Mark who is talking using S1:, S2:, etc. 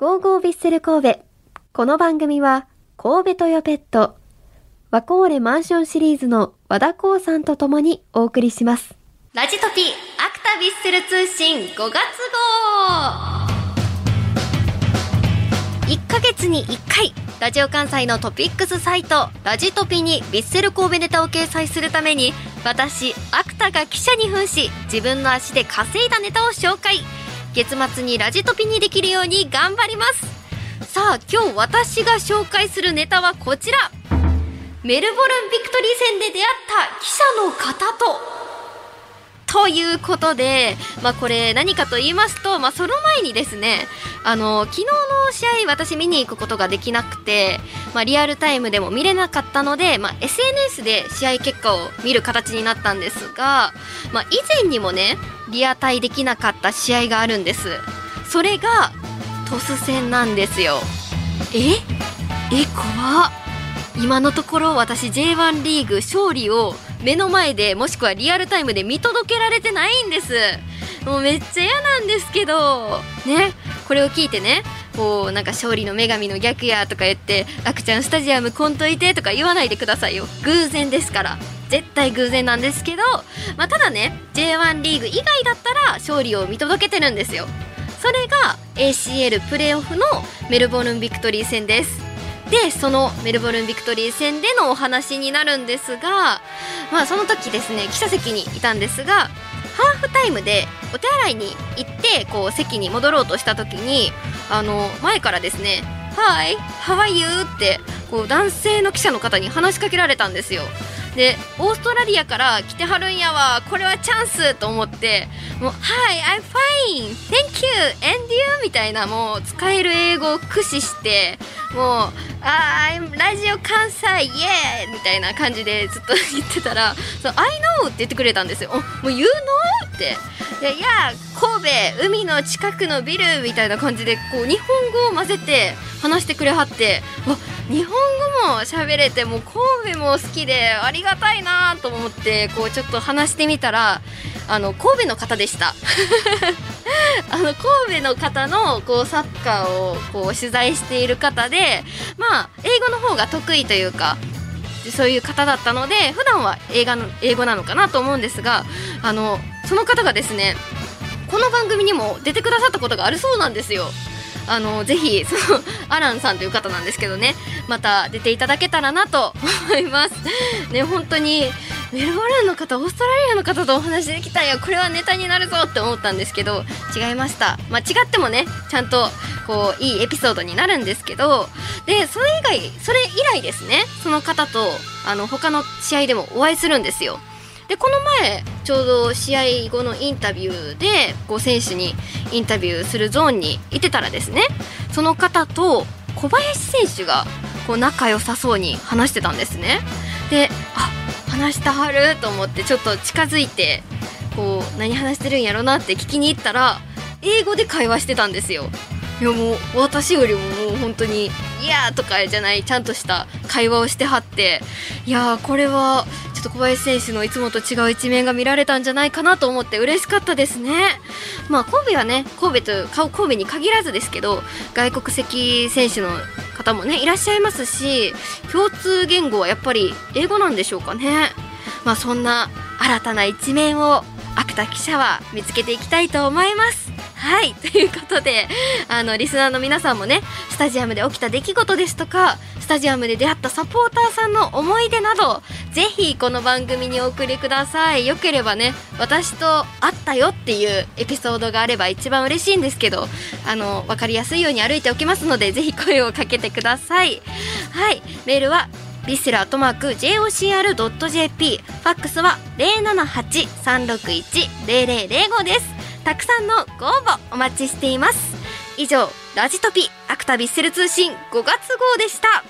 S1: ゴーゴービッセル神戸。この番組は、神戸トヨペット、ワコーレマンションシリーズの和田光さんと共にお送りします。
S2: ラジトピアクタビッセル通信5月号1ヶ月に1回ラジオ関西のトピックスサイトラジトピにビッセル神戸ネタを掲載するために私アクタが記者に扮し自分の足で稼いだネタを紹介月末にラジトピにできるように頑張ります。さあ今日私が紹介するネタはこちら。メルボルンビクトリー戦で出会った記者の方とということで、まあ、これ何かと言いますと、まあ、その前にですねあの昨日の試合私見に行くことができなくて、まあ、リアルタイムでも見れなかったので、まあ、SNS で試合結果を見る形になったんですが、まあ、以前にもねリアタイできなかった試合があるんです。それがトス戦なんですよ。え？え怖っ。今のところ私 J1 リーグ勝利を目の前でもしくはリアルタイムで見届けられてないんです。もうめっちゃ嫌なんですけど。ね。これを聞いてね。こうなんか勝利の女神の逆やとか言って「あくちゃんスタジアム来んといて」とか言わないでくださいよ。偶然ですから。絶対偶然なんですけど、まあ、ただね J1 リーグ以外だったら勝利を見届けてるんですよ。それが ACL プレーオフのメルボルンビクトリー戦です。でそのメルボルンビクトリー戦でのお話になるんですが、まあ、その時ですね記者席にいたんですがハーフタイムでお手洗いに行ってこう席に戻ろうとした時にあの前からですね「Hi, how are you?」ってこう男性の記者の方に話しかけられたんですよ。でオーストラリアから来てはるんやわこれはチャンスと思ってもう「Hi, I'm fine! Thank you! And you!」みたいなもう使える英語を駆使してもう「あーラジオ関西イエーイ!」みたいな感じでずっと言ってたら「そう I know!」って言ってくれたんですよ。もう You know? ってでいや神戸海の近くのビルみたいな感じでこう日本語を混ぜて話してくれはってわ日本語も喋れてもう神戸も好きでありがたいなと思ってこうちょっと話してみたらあの神戸の方でした。あの神戸の方のこうサッカーをこう取材している方でまあ英語の方が得意というかそういう方だったので普段は映画の英語なのかなと思うんですがあのその方がですねこの番組にも出てくださったことがあるそうなんですよ。あのぜひそのアランさんという方なんですけどね。また出ていただけたらなと思います。ね本当にメルボルンの方オーストラリアの方とお話できたよ。これはネタになるぞって思ったんですけど違いました。まあ違ってもねちゃんとこういいエピソードになるんですけどでそれ以外それ以来ですね。その方とあの他の試合でもお会いするんですよ。でこの前ちょうど試合後のインタビューでこう選手にインタビューするゾーンにいてたらですねその方と小林選手がこう仲良さそうに話してたんですね。であ話してはる？と思ってちょっと近づいてこう何話してるんやろなって聞きに行ったら英語で会話してたんですよ。いやもう私よりももう本当に「いや」とかじゃないちゃんとした会話をしてはっていやこれはちょっと小林選手のいつもと違う一面が見られたんじゃないかなと思って嬉しかったですね。まあ神戸はね神戸と神戸に限らずですけど外国籍選手の方もねいらっしゃいますし共通言語はやっぱり英語なんでしょうかね。まあそんな新たな一面を芥田記者は見つけていきたいと思います。はい。ということで、あの、リスナーの皆さんもね、スタジアムで起きた出来事ですとか、スタジアムで出会ったサポーターさんの思い出など、ぜひこの番組にお送りください。よければね、私と会ったよっていうエピソードがあれば一番嬉しいんですけど、あの、わかりやすいように歩いておきますので、ぜひ声をかけてください。はい。メールは、ビッセルアットマーク JOCR.jp ファックスは078-361-0005ですたくさんのご応募お待ちしています。以上ラジトピアクタビッセル通信5月号でした。